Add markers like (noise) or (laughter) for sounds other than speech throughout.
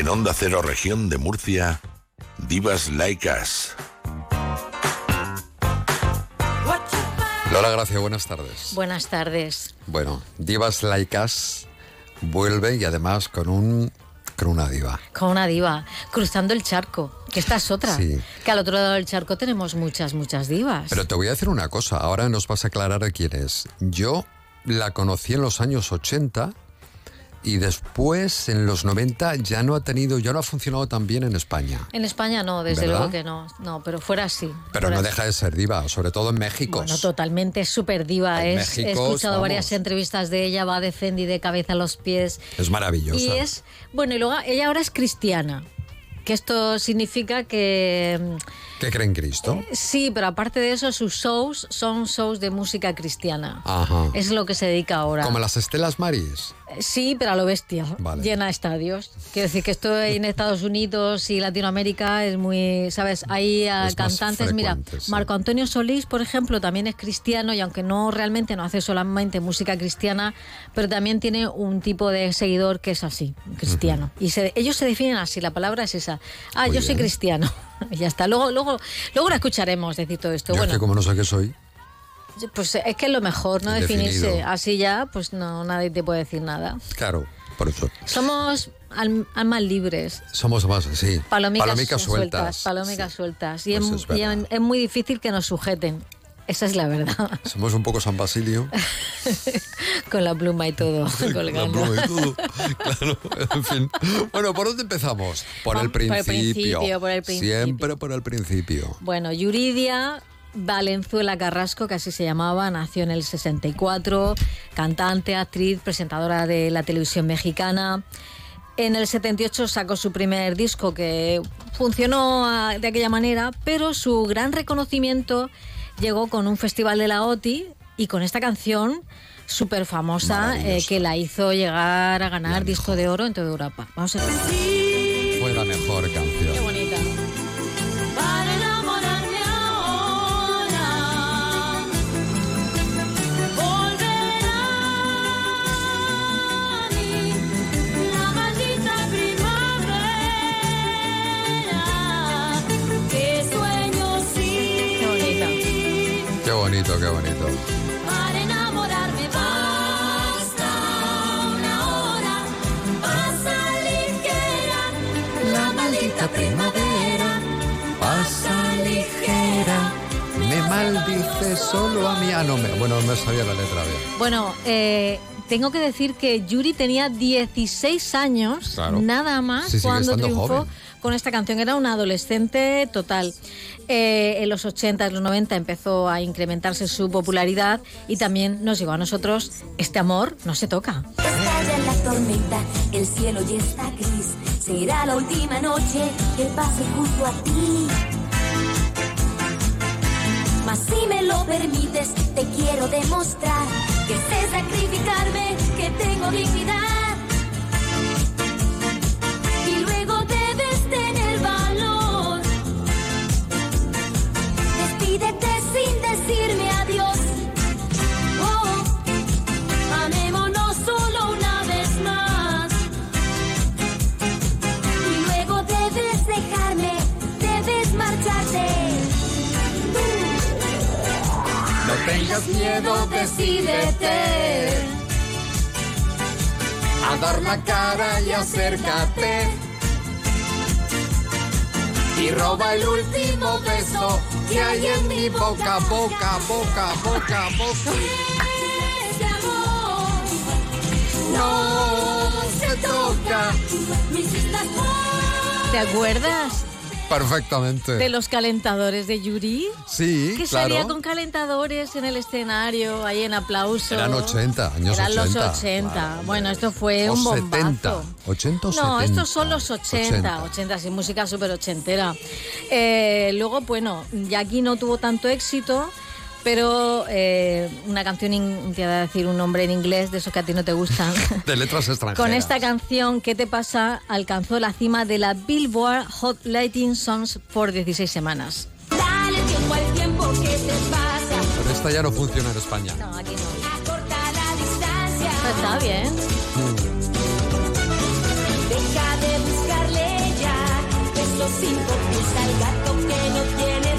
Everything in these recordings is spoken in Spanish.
En Onda Cero Región de Murcia, Divas Us. Lola Gracia, buenas tardes. Buenas tardes. Bueno, Divas Us vuelve y además con un con una diva. Con una diva, cruzando el charco, que esta es otra. Sí. Que al otro lado del charco tenemos muchas, muchas divas. Pero te voy a decir una cosa, ahora nos vas a aclarar quién es. Yo la conocí en los años 80 y después en los 90 ya no ha tenido, ya no ha funcionado tan bien en España. En España no, desde ¿Verdad? luego que no. No, pero fuera sí. Pero fuera no sí. deja de ser diva, sobre todo en México. Bueno, totalmente, es súper diva. En Es, he México, escuchado vamos. varias entrevistas de ella, va de Fendi de cabeza a los pies. Es maravillosa. Y es, bueno, y luego ella ahora es cristiana. Que esto significa que mm, ¿Qué cree en Cristo? sí, pero aparte de eso, sus shows son shows de música cristiana. Ajá. Es lo que se dedica ahora. Como las Estelas Maris. Sí, pero a lo bestia. Vale. Llena estadios. Quiero decir que esto en Estados Unidos y Latinoamérica es muy, ¿sabes? Hay Es cantantes, mira, sí. Marco Antonio Solís, por ejemplo, también es cristiano y aunque no realmente no hace solamente música cristiana, pero también tiene un tipo de seguidor que es así, cristiano. Y se- ellos se definen así, la palabra es esa. Ah, Muy yo soy cristiano. (laughs) Ya está. Luego, luego, luego la escucharemos decir todo esto. Yo es bueno, que como no sé qué soy. pues es que es lo mejor, no definirse. Así ya, pues no, nadie te puede decir nada. Claro, por eso. Somos al- almas libres. Somos más, sí. Palomicas, sueltas. Palomicas Sí. sueltas. Y, Pues es, y es- es muy difícil que nos sujeten. Esa es la verdad. Somos un poco San Basilio. (laughs) Con la pluma y todo La colgando. pluma y todo. Claro, en fin. Bueno, ¿por dónde empezamos? Por el Por el principio. principio, por el principio. Siempre por el principio. Bueno, Yuridia Valenzuela Carrasco, que así se llamaba, nació en el 64, cantante, actriz, presentadora de la televisión mexicana. En el 78 sacó su primer disco que funcionó ah, de aquella manera, pero su gran reconocimiento llegó con un festival de la OTI y con esta canción súper famosa Maravillosa. que la hizo llegar a ganar disco de oro en toda Europa. Vamos a ver. Fue la mejor canción. Maldice solo a mí. Ah, no, me, bueno, no me sabía la letra bien. Bueno, eh, tengo que decir que Yuri tenía 16 años, Claro. nada más, Sí, cuando triunfó joven. con esta canción. Era una adolescente total. Eh, en los 80, en los 90 empezó a incrementarse su popularidad y también nos llegó a nosotros este amor no se toca. Estalla la tormenta, el cielo ya está gris. Será la última noche que pase junto a ti. Permites, te quiero demostrar que sé sacrificarme, que tengo dignidad. Tengas Miedo, decídete. a dar la cara y acércate. Y roba el último beso que hay en mi boca, boca, boca, boca, boca. Este amor No se toca. ¿Te acuerdas Perfectamente. de los calentadores de Yuri? Sí, Que claro. salía con calentadores en el escenario, ahí en aplauso. Eran 80, años Eran los 80. 80. Vale, Bueno, esto fue O un 70. bombazo. 80 o No, 70. estos son los 80, 80, sí, música súper ochentera. Eh, luego, bueno, ya aquí no tuvo tanto éxito, pero eh, una canción, in- te iba a decir un nombre en inglés, de esos que a ti no te gustan. (laughs) De letras (laughs) extranjeras. Con esta canción, ¿qué te pasa? Alcanzó la cima de la Billboard Hot Latin Songs por 16 semanas. Dale tiempo al tiempo que te pasa. Pero esta ya no funciona en España. No, aquí no. Acorta la distancia. Está bien. Deja de buscarle cinco pies al gato que no tiene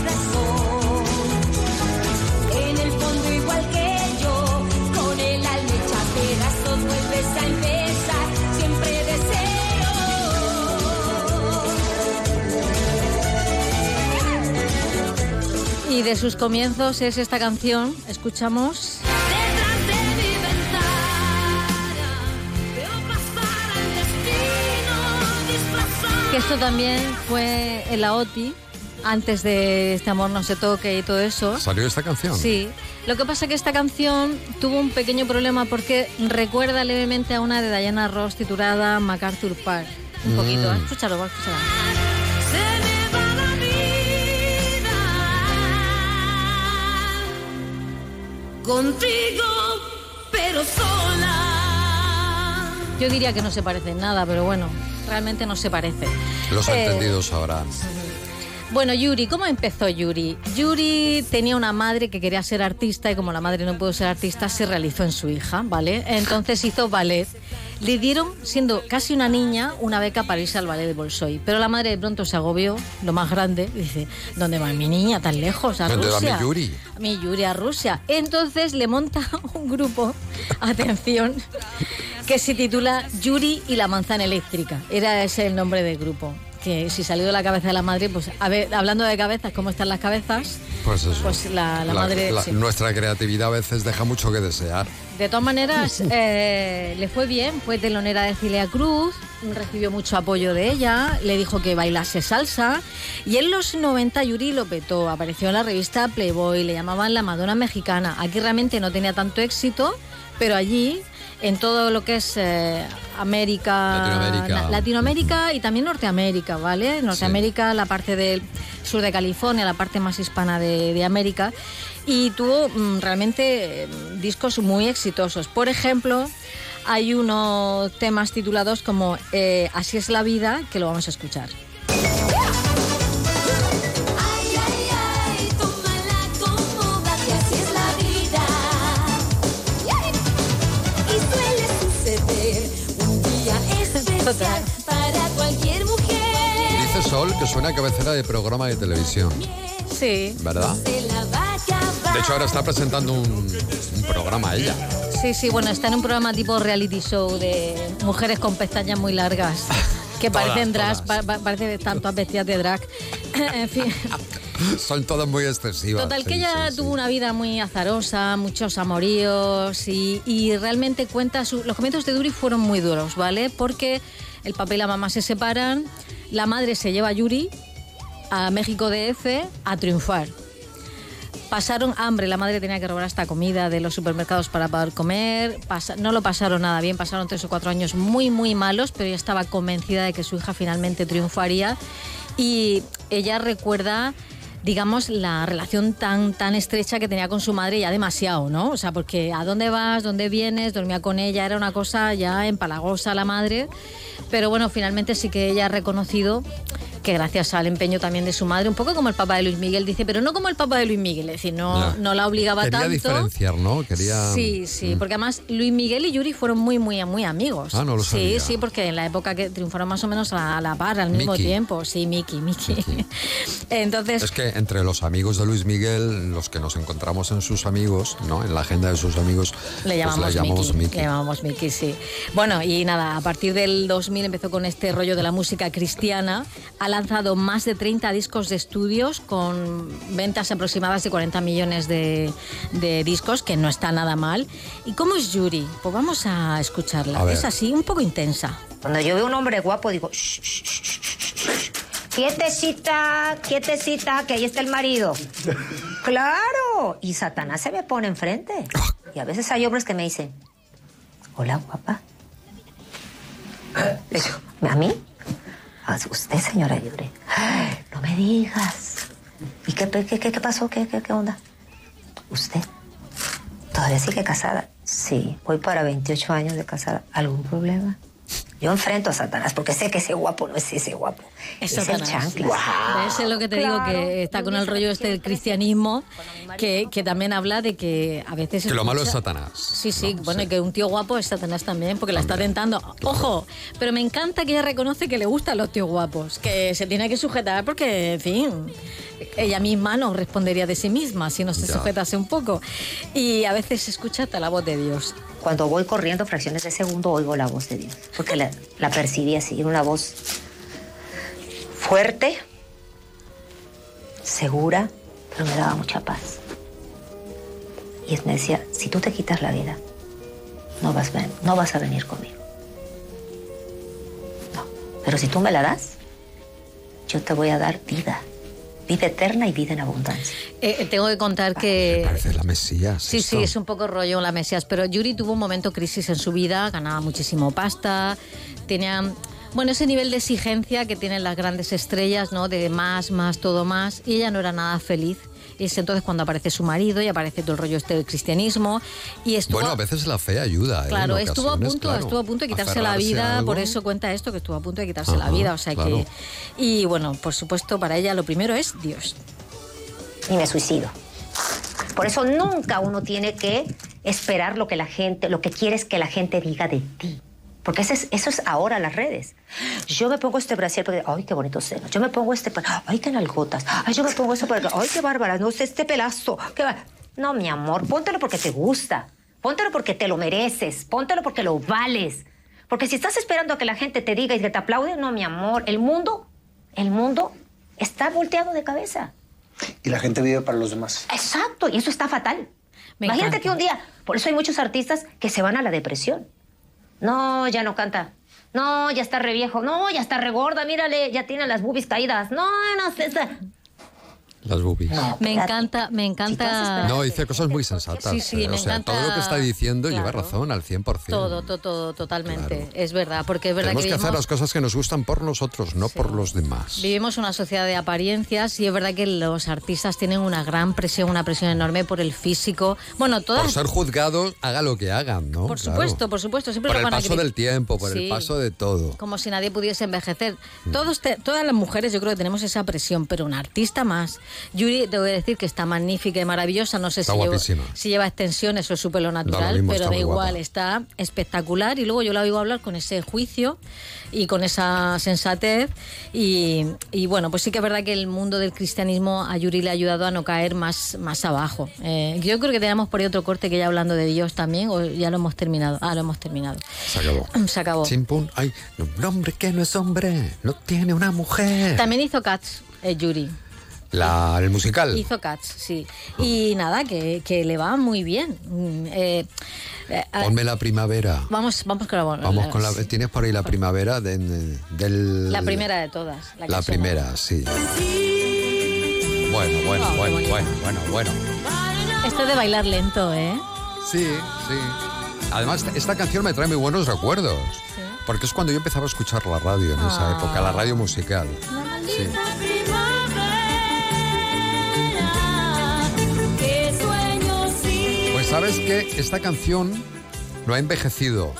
Y de sus comienzos es esta canción, escuchamos. Que esto también fue en la OTI, antes de Este amor no se toque y todo eso. ¿Salió esta canción? Sí, lo que pasa que esta canción tuvo un pequeño problema porque recuerda levemente a una de Diana Ross titulada MacArthur Park. Un Mm. poquito, ¿eh? escúchalo, va, escúchalo. Contigo, pero sola. Yo diría que no se parece en nada, pero bueno, realmente no se parece. Los Eh, entendidos sabrán. Bueno, Yuri, ¿cómo empezó Yuri? Yuri tenía una madre que quería ser artista y como la madre no pudo ser artista, se realizó en su hija, ¿vale? Entonces hizo ballet. Le dieron, siendo casi una niña, una beca para irse al ballet de Bolshoi. Pero la madre de pronto se agobió, lo más grande, dice, ¿dónde va mi niña tan lejos? A ¿Dónde va mi Yuri? Mi Yuri a Rusia. Entonces le monta (laughs) un grupo, atención, que se titula Yuri y la manzana eléctrica. Era ese el nombre del grupo. Que si salió de la cabeza de la madre, pues a ver, hablando de cabezas, ¿cómo están las cabezas? Pues eso. Pues la, la madre. la- sí. Nuestra creatividad a veces deja mucho que desear. De todas maneras, (laughs) eh, le fue bien, fue telonera de Cilia Cruz, recibió mucho apoyo de ella, le dijo que bailase salsa y en los 90 Yuri lo petó, apareció en la revista Playboy, le llamaban la Madonna mexicana. Aquí realmente no tenía tanto éxito, pero allí, en todo lo que es eh, América, Latinoamérica. la- Latinoamérica y también Norteamérica, ¿vale? Norteamérica, la parte del sur de California, la parte más hispana de, de América, y tuvo mm, realmente eh, discos muy exitosos. Por ejemplo, hay unos temas titulados como eh, Así es la vida, que lo vamos a escuchar. Que suena a cabecera de programa de televisión, Sí, ¿verdad? De hecho, ahora está presentando un, un programa ella. sí, sí, bueno, está en un programa tipo reality show de mujeres con pestañas muy largas. (laughs) Que Todas, parecen drag, pa- pa- parece tanto vestidas de drag. (laughs) en fin. (laughs) Son todas muy excesivas. Total, que sí, ella sí, tuvo sí. una vida muy azarosa, muchos amoríos y, y realmente cuenta, su- los comienzos de Duri fueron muy duros, ¿vale? Porque el papá y la mamá se separan, la madre se lleva a Yuri a México DF a triunfar. Pasaron hambre, la madre tenía que robar hasta comida de los supermercados para poder comer, no lo pasaron nada bien, pasaron tres o cuatro años muy, muy malos, pero ella estaba convencida de que su hija finalmente triunfaría y ella recuerda digamos, la relación tan, tan estrecha que tenía con su madre ya demasiado, ¿no? O sea, porque ¿a dónde vas? ¿Dónde vienes? Dormía con ella, era una cosa ya empalagosa la madre. Pero bueno, finalmente sí que ella ha reconocido que gracias al empeño también de su madre, un poco como el papá de Luis Miguel, dice, pero no como el papá de Luis Miguel, es decir, no, Ya. no la obligaba Quería tanto. diferenciar, ¿no? Quería... Sí, sí, porque además Luis Miguel y Yuri fueron muy, muy, muy amigos. Ah, no lo Sí, sabía. sí, porque en la época que triunfaron más o menos a, a la par, al mismo Miki. tiempo. Sí, Miki, Miki. (laughs) Entonces, Es que entre los amigos de Luis Miguel, los que nos encontramos en sus amigos, ¿no? En la agenda de sus amigos, Le pues llamamos, le llamamos Miki, Miki. Le llamamos Miki, sí. Bueno, y nada, a partir del 2000 empezó con este rollo de la música cristiana. Ha lanzado más de 30 discos de estudios con ventas aproximadas de 40 millones de, de discos, que no está nada mal. ¿Y cómo es Yuri? Pues vamos a escucharla. A. Es así, un poco intensa. Cuando yo veo un hombre guapo, digo, "Shh, shh, shh, shh, shh. quietecita, quietecita, que ahí está el marido. (laughs) claro. Y Satanás se me pone enfrente. Y a veces hay hombres que me dicen, hola, guapa. ¿a mí? "Ah, usted, señora Yuri. "Ay, No me digas. ¿Y qué, qué, qué, qué pasó? ¿Qué, qué, ¿Qué onda? ¿Usted? ¿Todavía sigue casada? Sí, voy para 28 años de casada. ¿Algún problema? Yo enfrento a Satanás porque sé que ese guapo no es ese guapo. Es Es, el. Eso es lo que te digo, que está con el rollo este del cristianismo, que, que también habla de que a veces... Que lo malo es Satanás. Sí, sí, ¿no? bueno, y que un tío guapo es Satanás también, porque la está tentando. Ojo, pero me encanta que ella reconoce que le gustan los tíos guapos, que se tiene que sujetar porque, en fin, ella misma no respondería de sí misma si no se Ya. sujetase un poco. Y a veces se escucha hasta la voz de Dios. Cuando voy corriendo fracciones de segundo oigo la voz de Dios, porque la, la percibí así, era una voz fuerte, segura, pero me daba mucha paz. Y me decía, si tú te quitas la vida, no vas, ven- no vas a venir conmigo. No, pero si tú me la das, yo te voy a dar vida, vida eterna y vida en abundancia. Eh, eh, tengo que contar que... Parece la Mesías. Sí, esto. sí, es un poco rollo la Mesías, pero Yuri tuvo un momento crisis en su vida, ganaba muchísimo pasta, tenía, bueno, ese nivel de exigencia que tienen las grandes estrellas, ¿no? De más, más, todo más, y ella no era nada feliz. Y es entonces cuando aparece su marido y aparece todo el rollo este del cristianismo y estuvo... Bueno, a veces la fe ayuda. ¿eh? Claro, estuvo a punto, claro. estuvo a punto de quitarse la vida, por eso cuenta esto, que estuvo a punto de quitarse la vida, o sea claro. que... Y bueno, por supuesto, para ella lo primero es Dios. y me suicido. Por eso nunca uno tiene que esperar lo que la gente, lo que quieres que la gente diga de ti. Porque ese es- eso es ahora las redes. Yo me pongo este brasier porque, ay, qué bonito seno. Yo me pongo este, ay, qué nalgotas. Ay, yo me pongo eso porque, ay, qué bárbara. No sé, este pelazo. qué ba-". No, mi amor, póntelo porque te gusta. Póntelo porque te lo mereces. Póntelo porque lo vales. Porque si estás esperando a que la gente te diga y que te aplaude, no, mi amor. El mundo, el mundo está volteado de cabeza. Y la gente vive para los demás. Exacto, y eso está fatal. Me Imagínate encanta. que un día, por eso hay muchos artistas que se van a la depresión. No, ya no canta. No, ya está re viejo. No, ya está re gorda. Mírale, ya tiene las boobies caídas. No, no sé. Las boobies. No, Me encanta, me encanta... No, dice cosas muy sensatas. Sí, sí, eh, me o sea, encanta- todo lo que está diciendo lleva Claro. razón al 100%. Todo, todo, todo, totalmente. Claro. Es verdad, porque es verdad Tenemos que que hacer vivimos, las cosas que nos gustan por nosotros, no por los demás. vivimos una sociedad de apariencias y es verdad que los artistas tienen una gran presión, una presión enorme por el físico. Bueno, todas... Por ser juzgados, haga lo que hagan, ¿no? Por Claro. supuesto, por supuesto. Siempre Por lo el van a paso cri- del tiempo, por el Sí. paso de todo. Como si nadie pudiese envejecer. Mm. Todos te- todas las mujeres yo creo que tenemos esa presión, pero un artista más. Yuri, te voy a decir que está magnífica y maravillosa. No sé si lleva, guapísima. si lleva extensiones o es su pelo natural, mismo, pero da igual, guapa. está espectacular. Y luego yo la oigo hablar con ese juicio y con esa sensatez. Y, y bueno, pues sí que es verdad que el mundo del cristianismo a Yuri le ha ayudado a no caer más, más abajo. Eh, yo creo que tenemos por ahí otro corte que ya hablando de Dios también, o ya lo hemos terminado. Ah, lo hemos terminado. Se acabó. Se acabó. Ay, un hombre que no es hombre, no tiene una mujer. También hizo Cats, eh, Yuri. La, el musical. Hizo Cats, sí. Y nada, que, que le va muy bien. Mm, eh, eh, Ponme la primavera. vamos, vamos con la, Vamos con la. ¿Tienes por ahí la primavera de- de- del. la primera de todas. La, La suena. primera, sí. Bueno, bueno, Oh, bueno, bueno, bueno, bueno. Esto de bailar lento, ¿eh? Sí, sí. Además, esta canción me trae muy buenos recuerdos. Porque es cuando yo empezaba a escuchar la radio en esa Ah. época, la radio musical. Sí. Sabes que esta canción no ha envejecido.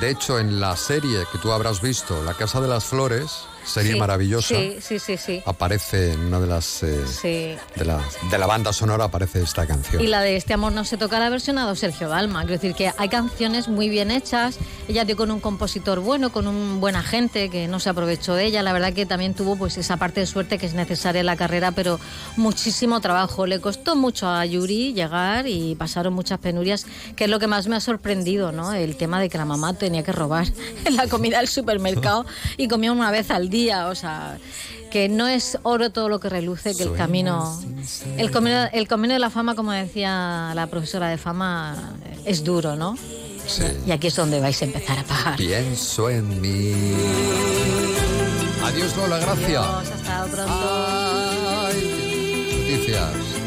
De hecho, en la serie que tú habrás visto, La Casa de las Flores, serie Sí, maravillosa, Sí, sí, sí, sí. aparece en una de las... eh, Sí. de, la, de la banda sonora aparece esta canción. Y la de Este amor no se toca la ha versionado Sergio Dalma. Quiero decir que hay canciones muy bien hechas. Ella dio con un compositor bueno, con un buen agente que no se aprovechó de ella. La verdad que también tuvo pues esa parte de suerte que es necesaria en la carrera, pero muchísimo trabajo. Le costó mucho a Yuri llegar y pasaron muchas penurias, que es lo que más me ha sorprendido, ¿no? El tema de que la mamá tenía que robar (laughs) la comida del supermercado y comía una vez al día, o sea que no es oro todo lo que reluce, que el camino, el camino, el camino de la fama, como decía la profesora de fama, es duro, ¿no? Sí. Y aquí es donde vais a empezar a pagar. Pienso en mí. Adiós, Lola, gracias. Adiós, hasta pronto. Ay, noticias.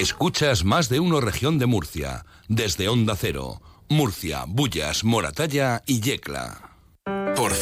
Escuchas más de uno región de Murcia, desde Onda Cero, Murcia, Bullas, Moratalla y Yecla.